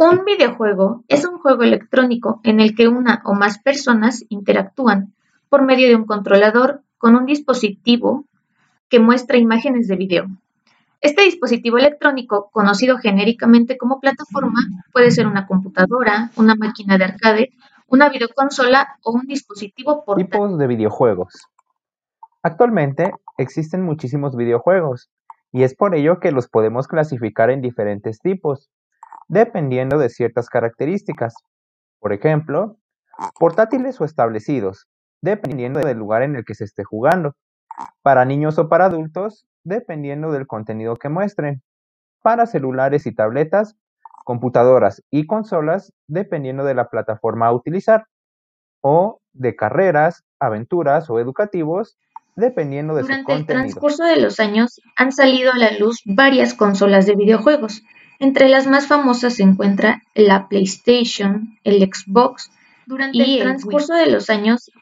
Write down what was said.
Un videojuego es un juego electrónico en el que una o más personas interactúan por medio de un controlador con un dispositivo que muestra imágenes de video. Este dispositivo electrónico, conocido genéricamente como plataforma, puede ser una computadora, una máquina de arcade, una videoconsola o un dispositivo portátil. Tipos de videojuegos. Actualmente existen muchísimos videojuegos y es por ello que los podemos clasificar en diferentes tipos dependiendo de ciertas características. Por ejemplo, portátiles o establecidos, dependiendo del lugar en el que se esté jugando. Para niños o para adultos, dependiendo del contenido que muestren. Para celulares y tabletas, computadoras y consolas, dependiendo de la plataforma a utilizar. O de carreras, aventuras o educativos, dependiendo de su Durante el contenido. transcurso de los años han salido a la luz varias consolas de videojuegos. Entre las más famosas se encuentra la PlayStation, el Xbox Durante y el transcurso de los años